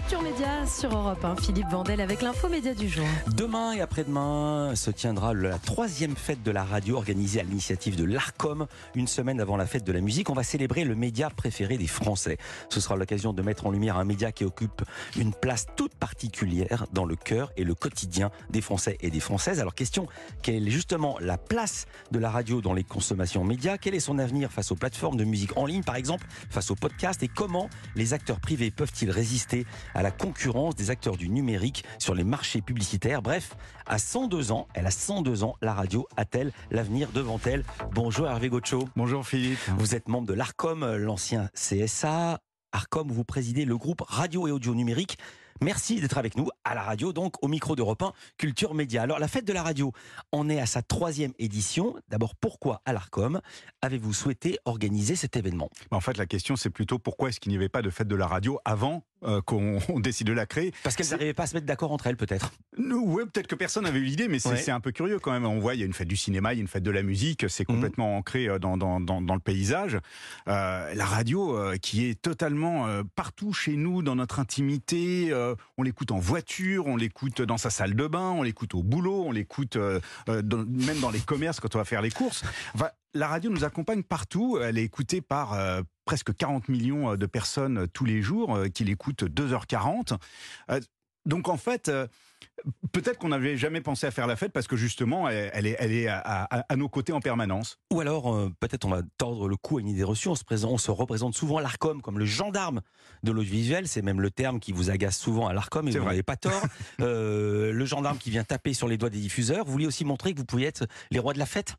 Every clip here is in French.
Culture Média sur Europe 1. Philippe Vandel avec l'info média du jour. Demain et après-demain se tiendra la troisième fête de la radio organisée à l'initiative de l'ARCOM. Une semaine avant la fête de la musique, on va célébrer le média préféré des Français. Ce sera l'occasion de mettre en lumière un média qui occupe une place toute particulière dans le cœur et le quotidien des Français et des Françaises. Alors question, quelle est justement la place de la radio dans les consommations médias? Quel est son avenir face aux plateformes de musique en ligne par exemple, face aux podcasts? Et comment les acteurs privés peuvent-ils résister à la concurrence des acteurs du numérique sur les marchés publicitaires. Bref, à 102 ans, elle a 102 ans, la radio a-t-elle l'avenir devant elle? Bonjour Hervé Gocho. Bonjour Philippe. Vous êtes membre de l'ARCOM, l'ancien CSA. ARCOM, vous présidez le groupe Radio et Audio Numérique. Merci d'être avec nous à la radio, donc au micro d'Europe 1, Culture Média. Alors la fête de la radio, on est à sa troisième édition. D'abord, pourquoi à l'ARCOM? Avez-vous souhaité organiser cet événement? En fait, la question c'est plutôt pourquoi est-ce qu'il n'y avait pas de fête de la radio avant euh, qu'on décide de la créer. Parce qu'elles n'arrivaient pas à se mettre d'accord entre elles, peut-être. Oui, peut-être que personne n'avait eu l'idée, mais c'est un peu curieux quand même. On voit, il y a une fête du cinéma, il y a une fête de la musique, c'est mhm. complètement ancré euh, dans, dans, dans, le paysage. Euh, la radio, qui est totalement partout chez nous, dans notre intimité, on l'écoute en voiture, on l'écoute dans sa salle de bain, on l'écoute au boulot, on l'écoute même dans les commerces quand on va faire les courses. la radio nous accompagne partout, elle est écoutée par presque 40 millions euh, de personnes euh, tous les jours euh, qui l'écoutent 2h40. Donc en fait, peut-être qu'on n'avait jamais pensé à faire la fête parce que justement, elle, est, elle est à, nos côtés en permanence. Ou alors, peut-être on va tordre le cou à une idée reçue. On se, présente, on se représente souvent l'ARCOM comme le gendarme de l'audiovisuel. C'est même le terme qui vous agace souvent à l'ARCOM et vous n'avez pas tort. le gendarme qui vient taper sur les doigts des diffuseurs. Vous vouliez aussi montrer que vous pouviez être les rois de la fête?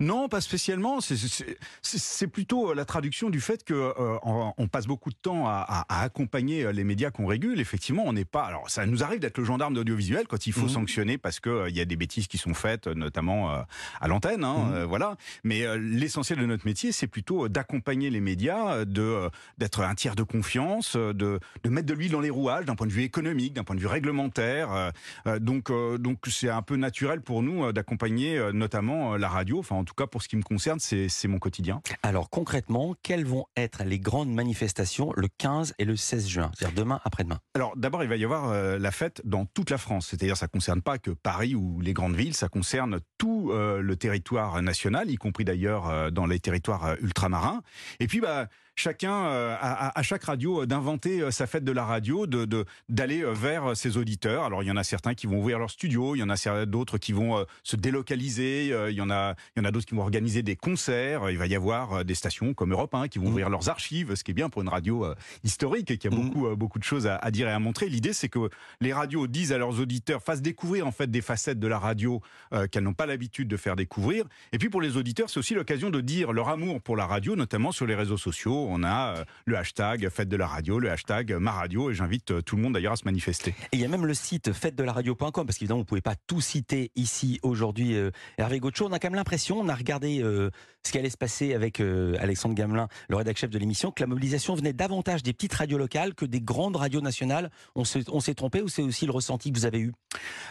Non, pas spécialement. C'est plutôt euh, la traduction du fait que euh, on, passe beaucoup de temps à, accompagner euh, les médias qu'on régule. Effectivement, on n'est pas. Alors, ça nous arrive d'être le gendarme d'audiovisuel quand il faut mmh. sanctionner parce que il y a des bêtises qui sont faites, notamment à l'antenne. Hein, mmh. voilà. Mais l'essentiel de notre métier, c'est plutôt d'accompagner les médias, de d'être un tiers de confiance, de, de mettre de l'huile dans les rouages d'un point de vue économique, d'un point de vue réglementaire. donc, donc c'est un peu naturel pour nous d'accompagner notamment la radio. Enfin, tout cas, pour ce qui me concerne, c'est mon quotidien. Alors concrètement, quelles vont être les grandes manifestations le 15 et le 16 juin, c'est-à-dire demain après-demain? Alors d'abord, il va y avoir euh, la fête dans toute la France, c'est-à-dire ça ne concerne pas que Paris ou les grandes villes, ça concerne tout euh, le territoire national, y compris d'ailleurs euh, dans les territoires ultramarins. Et puis, bah, chacun, euh, à, chaque radio, euh, d'inventer euh, sa fête de la radio, de d'aller vers ses auditeurs. Alors il y en a certains qui vont ouvrir leur studio, il y en a d'autres qui vont se délocaliser, il y en a il y en a d'autres qui vont organiser des concerts. Il va y avoir des stations comme Europe 1 qui vont mmh. ouvrir leurs archives, ce qui est bien pour une radio historique et qui a mmh. beaucoup beaucoup de choses à, à dire et à montrer. L'idée c'est que les radios disent à leurs auditeurs, fassent découvrir en fait des facettes de la radio qu'elles n'ont pas l'habitude de faire découvrir. Et puis pour les auditeurs, c'est aussi l'occasion de dire leur amour pour la radio, notamment sur les réseaux sociaux on a euh, le hashtag fête de la radio, le hashtag ma radio, et j'invite euh, tout le monde d'ailleurs à se manifester. Et il y a même le site fête de la radio.com, parce qu'évidemment, vous ne pouvez pas tout citer ici aujourd'hui, euh, Hervé Gaucho. On a quand même l'impression, on a regardé ce qui allait se passer avec Alexandre Gamelin, le rédacteur chef de l'émission, que la mobilisation venait davantage des petites radios locales que des grandes radios nationales. On s'est trompé ou c'est aussi le ressenti que vous avez eu?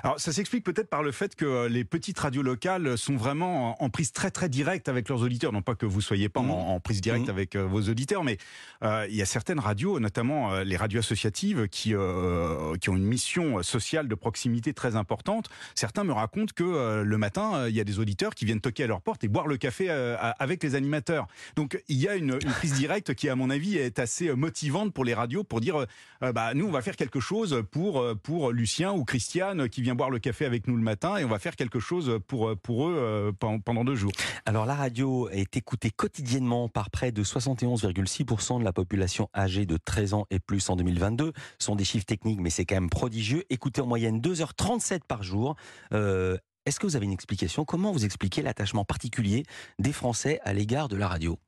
Alors, ça s'explique peut-être par le fait que les petites radios locales sont vraiment en, prise très très directe avec leurs auditeurs. Non pas que vous soyez pas mmh. en, prise directe mmh. avec vos auditeurs mais euh, il y a certaines radios, notamment euh, les radios associatives, qui, euh, qui ont une mission sociale de proximité très importante. Certains me racontent que le matin, il y a des auditeurs qui viennent toquer à leur porte et boire le café avec les animateurs. Donc il y a une, prise directe qui, à mon avis, est assez motivante pour les radios pour dire, bah nous, on va faire quelque chose pour pour Lucien ou Christiane qui vient boire le café avec nous le matin et on va faire quelque chose pour pour eux pendant deux jours. Alors la radio est écoutée quotidiennement par près de 71,5 6% de la population âgée de 13 ans et plus en 2022. Ce sont des chiffres techniques, mais c'est quand même prodigieux. Écoutez en moyenne 2h37 par jour. Euh, est-ce que vous avez une explication? Comment vous expliquez l'attachement particulier des Français à l'égard de la radio?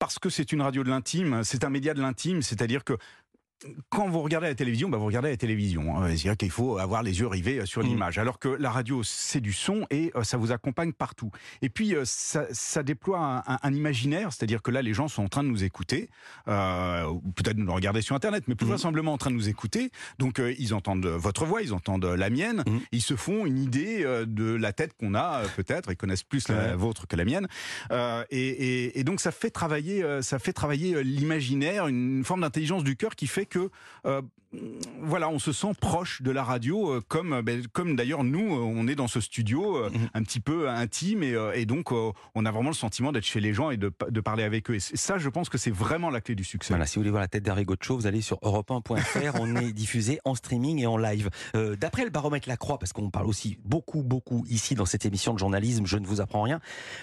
Parce que c'est une radio de l'intime, c'est un média de l'intime, c'est-à-dire que quand vous regardez la télévision, bah vous regardez la télévision. Hein. C'est-à-dire qu'il faut avoir les yeux rivés euh, sur mmh. l'image. Alors que la radio, c'est du son et euh, ça vous accompagne partout. Et puis, euh, ça, ça, déploie un, imaginaire, c'est-à-dire que là, les gens sont en train de nous écouter, euh, peut-être nous regarder sur Internet, mais plus mmh. vraisemblablement en train de nous écouter. Donc, ils entendent votre voix, ils entendent la mienne, mmh. ils se font une idée de la tête qu'on a, peut-être, ils connaissent plus la vôtre que la mienne. Et, et, et, donc, ça fait travailler, ça fait travailler l'imaginaire, une forme d'intelligence du cœur qui fait que voilà, on se sent proche de la radio, comme ben, comme d'ailleurs nous, on est dans ce studio mhm. un petit peu intime et, et donc on a vraiment le sentiment d'être chez les gens et de, de parler avec eux. Et ça, je pense que c'est vraiment la clé du succès. Voilà, si vous voulez voir la tête d'Harry Show, vous allez sur europe1.fr. on est diffusé en streaming et en live. Euh, d'après le baromètre La Croix, parce qu'on parle aussi beaucoup, beaucoup ici dans cette émission de journalisme, je ne vous apprends rien,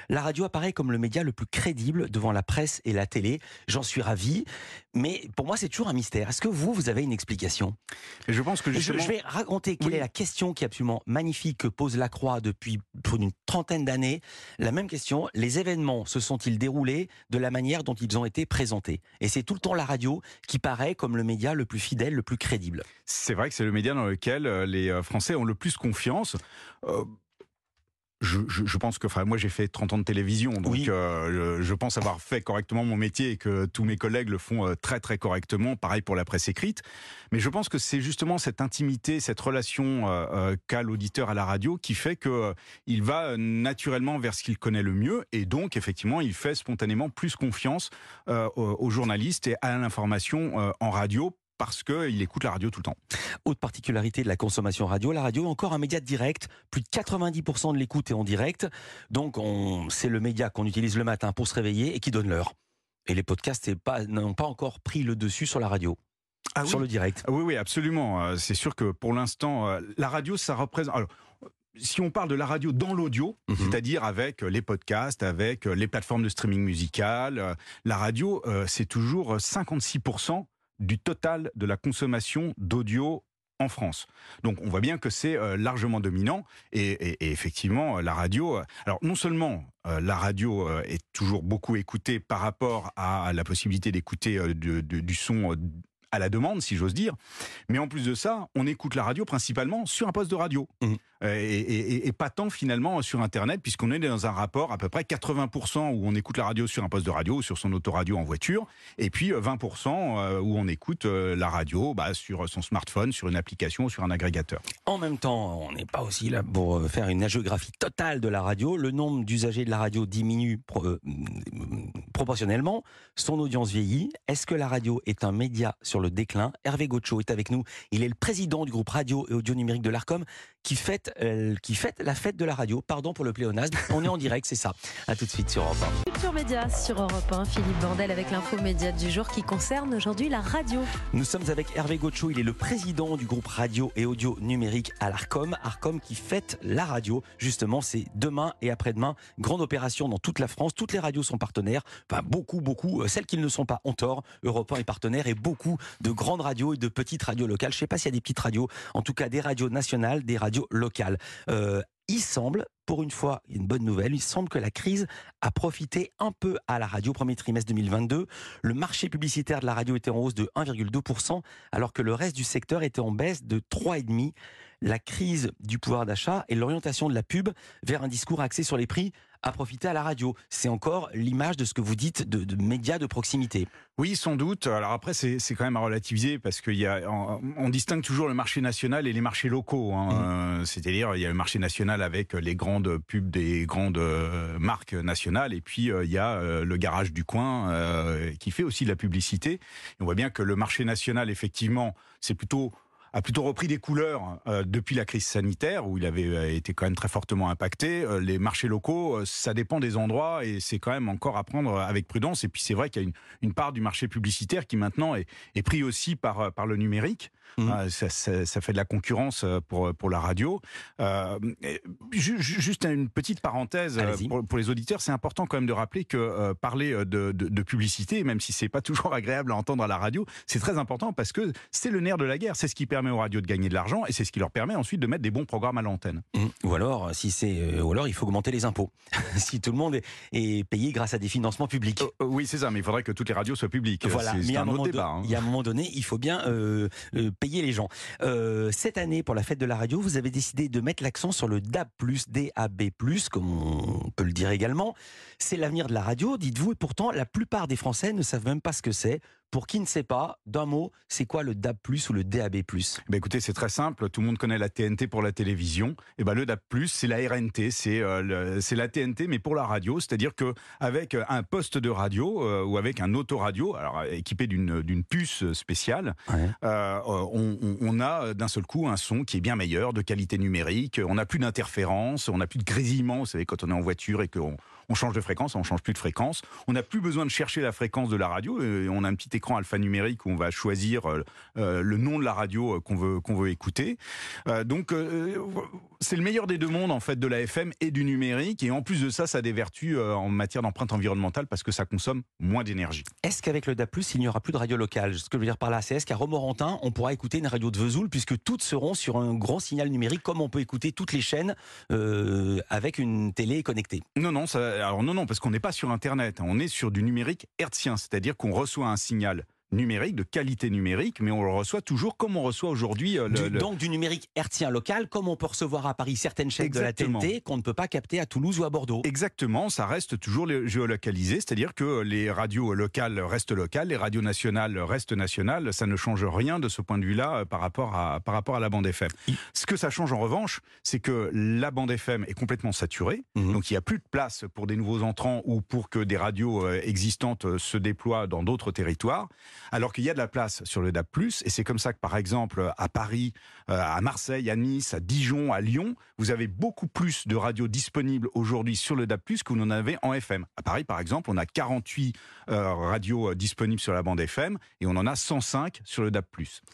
la radio apparaît comme le média le plus crédible devant la presse et la télé. J'en suis ravi, mais pour moi, c'est toujours un mystère. Est-ce que vous, vous avez une explication? Je pense que je, vais raconter quelle est la question qui est absolument magnifique que pose La Croix depuis une trentaine d'années. La même question, les événements se sont-ils déroulés de la manière dont ils ont été présentés? Et c'est tout le temps la radio qui paraît comme le média le plus fidèle, le plus crédible. C'est vrai que c'est le média dans lequel euh, les euh, Français ont le plus confiance. Euh, je, je, pense que, enfin, moi j'ai fait 30 ans de télévision, donc je, pense avoir fait correctement mon métier et que tous mes collègues le font très très correctement. Pareil pour la presse écrite. Mais je pense que c'est justement cette intimité, cette relation qu'a l'auditeur à la radio qui fait que il va naturellement vers ce qu'il connaît le mieux et donc effectivement il fait spontanément plus confiance aux journalistes et à l'information en radio parce qu'il écoute la radio tout le temps. Autre particularité de la consommation radio, la radio est encore un média direct. Plus de 90% de l'écoute est en direct. Donc c'est le média qu'on utilise le matin pour se réveiller et qui donne l'heure. Et les podcasts n'ont pas encore pris le dessus sur la radio. Ah sur le direct. Ah oui, oui, absolument. Euh, c'est sûr que pour l'instant, euh, la radio, ça représente. Alors, si on parle de la radio dans l'audio, mhm. c'est-à-dire avec les podcasts, avec les plateformes de streaming musical, euh, la radio, c'est toujours 56% du total de la consommation d'audio en France. Donc on voit bien que c'est euh, largement dominant et, effectivement la radio. Euh, alors non seulement euh, la radio est toujours beaucoup écoutée par rapport à la possibilité d'écouter du son à la demande, si j'ose dire. Mais en plus de ça, on écoute la radio principalement sur un poste de radio. Mmh. Euh, et, pas tant finalement sur Internet, puisqu'on est dans un rapport à peu près 80% où on écoute la radio sur un poste de radio, sur son autoradio en voiture, et puis 20% euh, où on écoute euh, la radio bah, sur son smartphone, sur une application, sur un agrégateur. En même temps, on n'est pas aussi là pour faire une géographie totale de la radio. Le nombre d'usagers de la radio diminue proportionnellement. Son audience vieillit. Est-ce que la radio est un média sur le déclin? Hervé Gocho est avec nous. Il est le président du groupe radio et audio numérique de l'ARCOM qui fête, euh, qui fête la fête de la radio. Pardon pour le pléonasme. On est en direct, c'est ça. À tout de suite sur Europe 1. Culture Média sur Europe 1. Philippe Bandel avec l'info média du jour qui concerne aujourd'hui la radio. Nous sommes avec Hervé Gocho. Il est le président du groupe radio et audio numérique à l'Arcom. Arcom qui fête la radio. Justement, c'est demain et après-demain. Grande opération dans toute la France. Toutes les radios sont partenaires. Enfin, beaucoup, beaucoup. Euh, celles qui ne sont pas ont tort. Europe 1 est partenaire et beaucoup de grandes radios et de petites radios locales. Je ne sais pas s'il y a des petites radios. En tout cas, des radios nationales, des radios locale. Euh, il semble, pour une fois, une bonne nouvelle, il semble que la crise a profité un peu à la radio. Premier trimestre 2022, le marché publicitaire de la radio était en hausse de 1,2%, alors que le reste du secteur était en baisse de 3,5%. La crise du pouvoir d'achat et l'orientation de la pub vers un discours axé sur les prix à profiter à la radio. C'est encore l'image de ce que vous dites de, médias de proximité. Oui, sans doute. Alors après, c'est quand même à relativiser parce qu'il y a, on, distingue toujours le marché national et les marchés locaux. Hein. Mmh. Euh, c'est-à-dire, il y a le marché national avec les grandes pubs des grandes euh, marques nationales et puis euh, il y a le garage du coin qui fait aussi de la publicité. on voit bien que le marché national, effectivement, c'est plutôt a plutôt repris des couleurs euh, depuis la crise sanitaire où il avait euh, été quand même très fortement impacté. Euh, les marchés locaux, ça dépend des endroits et c'est quand même encore à prendre avec prudence. Et puis c'est vrai qu'il y a une, une, part du marché publicitaire qui maintenant est, est pris aussi par, par le numérique. Mmh. Ça, ça, ça, fait de la concurrence pour, pour la radio. Juste une petite parenthèse pour, pour, les auditeurs, c'est important quand même de rappeler que parler de, de, de, publicité, même si c'est pas toujours agréable à entendre à la radio, c'est très important parce que c'est le nerf de la guerre. C'est ce qui permet aux radios de gagner de l'argent et c'est ce qui leur permet ensuite de mettre des bons programmes à l'antenne. Ou alors, si c'est, euh, ou alors il faut augmenter les impôts. si tout le monde est, payé grâce à des financements publics. Euh, euh, oui, c'est ça, mais il faudrait que toutes les radios soient publiques. Voilà, mais un, un autre débat. Hein. Il y a un moment donné, il faut bien payer les gens. cette année, pour la fête de la radio, vous avez décidé de mettre l'accent sur le DAB+, DAB+, comme on peut le dire également. C'est l'avenir de la radio, dites-vous, et pourtant, la plupart des Français ne savent même pas ce que c'est. Pour qui ne sait pas, d'un mot, c'est quoi le DAB+ ou le DAB+ ben Écoutez, c'est très simple. Tout le monde connaît la TNT pour la télévision. Et ben le DAB+, c'est la RNT, c'est euh, c'est la TNT mais pour la radio. C'est-à-dire que avec un poste de radio euh, ou avec un autoradio, alors équipé d'une d'une puce spéciale, euh, on, on, a d'un seul coup un son qui est bien meilleur, de qualité numérique. On n'a plus d'interférences, on n'a plus de grésillement. Vous savez, quand on est en voiture et qu'on on change de fréquence, on change plus de fréquence. On n'a plus besoin de chercher la fréquence de la radio. on a un petit écran alphanumérique où on va choisir euh, euh, le nom de la radio euh, qu'on veut qu'on veut écouter. donc c'est le meilleur des deux mondes en fait de la FM et du numérique. Et en plus de ça, ça a des vertus en matière d'empreinte environnementale parce que ça consomme moins d'énergie. Est-ce qu'avec le DAP+, il n'y aura plus de radio locale? Ce que je veux dire par là, c'est est-ce qu'à Romorantin, on pourra écouter une radio de Vesoul puisque toutes seront sur un grand signal numérique comme on peut écouter toutes les chaînes avec une télé connectée? Non, non, ça, alors non, non, parce qu'on n'est pas sur Internet, hein. on est sur du numérique hertzien, c'est-à-dire qu'on reçoit un signal numérique, de qualité numérique, mais on le reçoit toujours comme on reçoit aujourd'hui. Euh, donc du numérique hertzien local, comme on peut recevoir à Paris certaines chaînes de la TNT qu'on ne peut pas capter à Toulouse ou à Bordeaux. Exactement, ça reste toujours géolocalisé, c'est-à-dire que les radios locales restent locales, les radios nationales restent nationales, ça ne change rien de ce point de vue-là euh, par rapport à, par rapport à la bande FM. Ce que ça change en revanche, c'est que la bande FM est complètement saturée, mhm. donc il n'y a plus de place pour des nouveaux entrants ou pour que des radios euh, existantes se déploient dans d'autres territoires alors qu'il y a de la place sur le DAB+, et c'est comme ça que par exemple à Paris, euh, à Marseille, à Nice, à Dijon, à Lyon, vous avez beaucoup plus de radios disponibles aujourd'hui sur le DAB+, que vous n'en avez en FM. À Paris par exemple, on a 48 euh, radios euh, disponibles sur la bande FM, et on en a 105 sur le DAB+.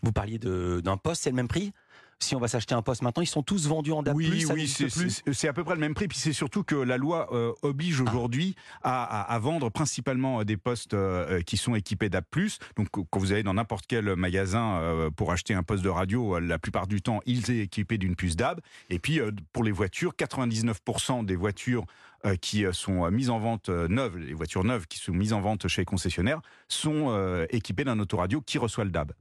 Vous parliez d'un poste, c'est le même prix? Si on va s'acheter un poste maintenant, ils sont tous vendus en DAB+. Oui, oui, c'est à peu près le même prix. Puis c'est surtout que la loi euh, oblige ah. aujourd'hui à, vendre principalement euh, des postes euh, qui sont équipés DAB+. Donc quand vous allez dans n'importe quel magasin pour acheter un poste de radio, la plupart du temps, il est équipé d'une puce DAB. Et puis pour les voitures, 99% des voitures qui sont mises en vente neuves, les voitures neuves qui sont mises en vente chez les concessionnaires, sont équipées d'un autoradio qui reçoit le DAB.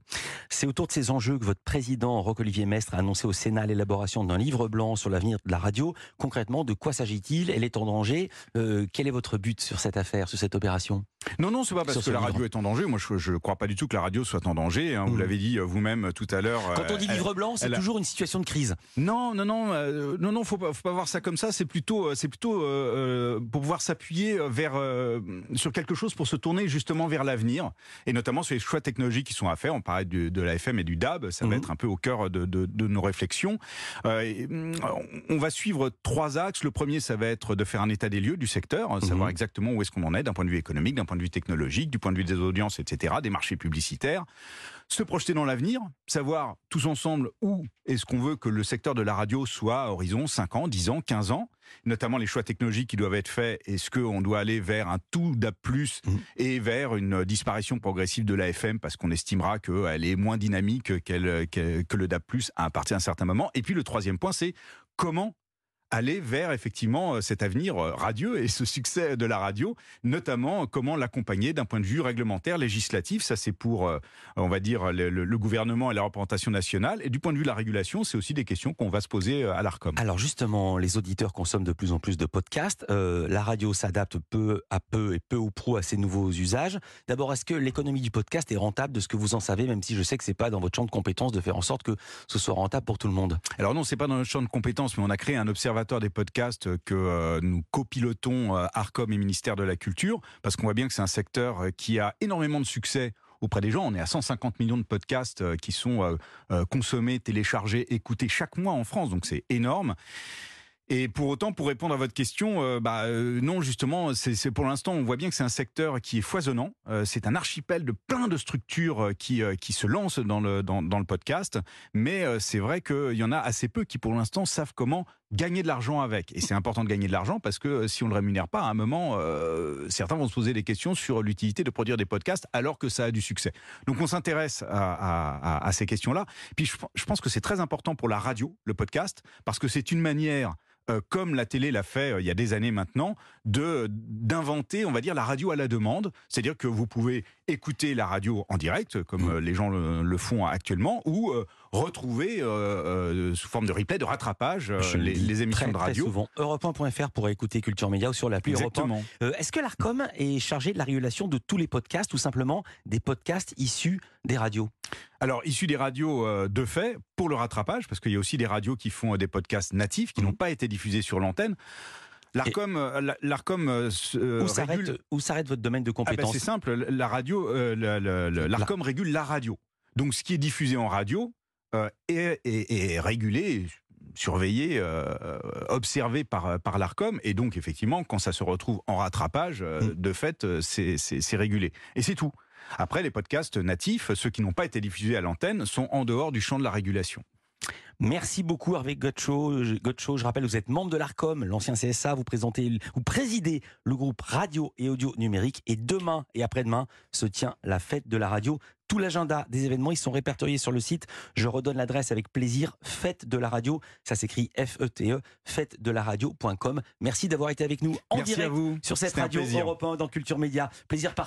C'est autour de ces enjeux que votre président, Roch-Olivier Mestre, a annoncé au Sénat l'élaboration d'un livre blanc sur l'avenir de la radio. Concrètement, de quoi s'agit-il? Elle est en danger. Euh, quel est votre but sur cette affaire, sur cette opération? Non, non, c'est pas parce que la radio est en danger. Moi, je ne crois pas du tout que la radio soit en danger. Hein. Vous mmh. l'avez dit euh, vous-même tout à l'heure. Quand on dit euh, livre blanc, c'est toujours une situation de crise. Non, non, non, non, non, faut pas, faut pas voir ça comme ça. C'est plutôt, c'est plutôt pour pouvoir s'appuyer vers sur quelque chose pour se tourner justement vers l'avenir et notamment sur les choix technologiques qui sont à faire. On parlait de, de la FM et du DAB. Ça va mmh. être un peu au cœur de, de, de nos réflexions. Euh, on va suivre trois axes. Le premier, ça va être de faire un état des lieux du secteur, hein, savoir mhm. exactement où est-ce qu'on en est d'un point de vue économique, d'un point de vue technologique, du point de vue des audiences, etc., des marchés publicitaires se projeter dans l'avenir, savoir tous ensemble où est-ce qu'on veut que le secteur de la radio soit à horizon 5 ans, 10 ans, 15 ans, notamment les choix technologiques qui doivent être faits. Est-ce qu'on doit aller vers un tout DAB+, mmh. et vers une disparition progressive de l'AFM parce qu'on estimera qu'elle est moins dynamique que le DAB+, à partir d'un certain moment? Et puis le troisième point, c'est comment aller vers effectivement euh, cet avenir euh, radieux et ce succès de la radio, notamment comment l'accompagner d'un point de vue réglementaire, législatif. Ça, c'est pour, euh, on va dire, le, gouvernement et la représentation nationale. Et du point de vue de la régulation, c'est aussi des questions qu'on va se poser à l'ARCOM. Alors justement, les auditeurs consomment de plus en plus de podcasts. la radio s'adapte peu à peu et peu ou prou à ces nouveaux usages. D'abord, est-ce que l'économie du podcast est rentable de ce que vous en savez, même si je sais que c'est pas dans votre champ de compétences de faire en sorte que ce soit rentable pour tout le monde? Alors non, c'est pas dans notre champ de compétences, mais on a créé un observatoire des podcasts que euh, nous copilotons euh, Arcom et ministère de la Culture, parce qu'on voit bien que c'est un secteur euh, qui a énormément de succès auprès des gens. On est à 150 millions de podcasts qui sont consommés, téléchargés, écoutés chaque mois en France, donc c'est énorme. Et pour autant, pour répondre à votre question, bah, non, justement, c'est pour l'instant, on voit bien que c'est un secteur qui est foisonnant. C'est un archipel de plein de structures qui, qui se lancent dans le, dans, dans le podcast. Mais c'est vrai qu'il y en a assez peu qui, pour l'instant, savent comment gagner de l'argent avec. Et c'est important de gagner de l'argent parce que si on ne le rémunère pas, à un moment, certains vont se poser des questions sur l'utilité de produire des podcasts alors que ça a du succès. Donc on s'intéresse à, ces questions-là. Puis je pense que c'est très important pour la radio, le podcast, parce que c'est une manière euh, comme la télé l'a fait euh, il y a des années maintenant, de d'inventer, on va dire, la radio à la demande. C'est-à-dire que vous pouvez écouter la radio en direct, comme Mmh. euh, les gens le, le font actuellement, ou retrouver sous forme de replay, de rattrapage, les, émissions très, de très radio. souvent. Europe1.fr pour écouter Culture Média ou sur l'appli Europe 1. Exactement. Euh, Est-ce que l'ARCOM est chargé de la régulation de tous les podcasts ou simplement des podcasts issus des radios? Alors, issu des radios euh, de fait, pour le rattrapage, parce qu'il y a aussi des radios qui font euh, des podcasts natifs, qui Mhm. n'ont pas été diffusés sur l'antenne. L'ARCOM, euh, la- l'ARCOM Où s'arrête régule- votre domaine de Ah ben, compétence c'est simple, la radio, l'ARCOM régule la radio. Donc, ce qui est diffusé en radio est, est- est régulé, surveillé, euh, observé par, par l'ARCOM. Et donc, effectivement, quand ça se retrouve en rattrapage, euh, Mm. de fait, euh, c'est régulé. Et c'est tout. Après, les podcasts natifs, ceux qui n'ont pas été diffusés à l'antenne, sont en dehors du champ de la régulation. Merci beaucoup Hervé Gotcho. Je- Gotcho, je rappelle, vous êtes membre de l'ARCOM, l'ancien CSA, vous présentez, vous présidez le groupe radio et audio numérique et demain et après-demain se tient la fête de la radio. Tout l'agenda des événements, ils sont répertoriés sur le site. Je redonne l'adresse avec plaisir, fête de la radio. Ça s'écrit F-E-T-E, fête de la radio.com. Merci d'avoir été avec nous en Merci direct à vous. sur cette radio 1 dans Culture Média. Plaisir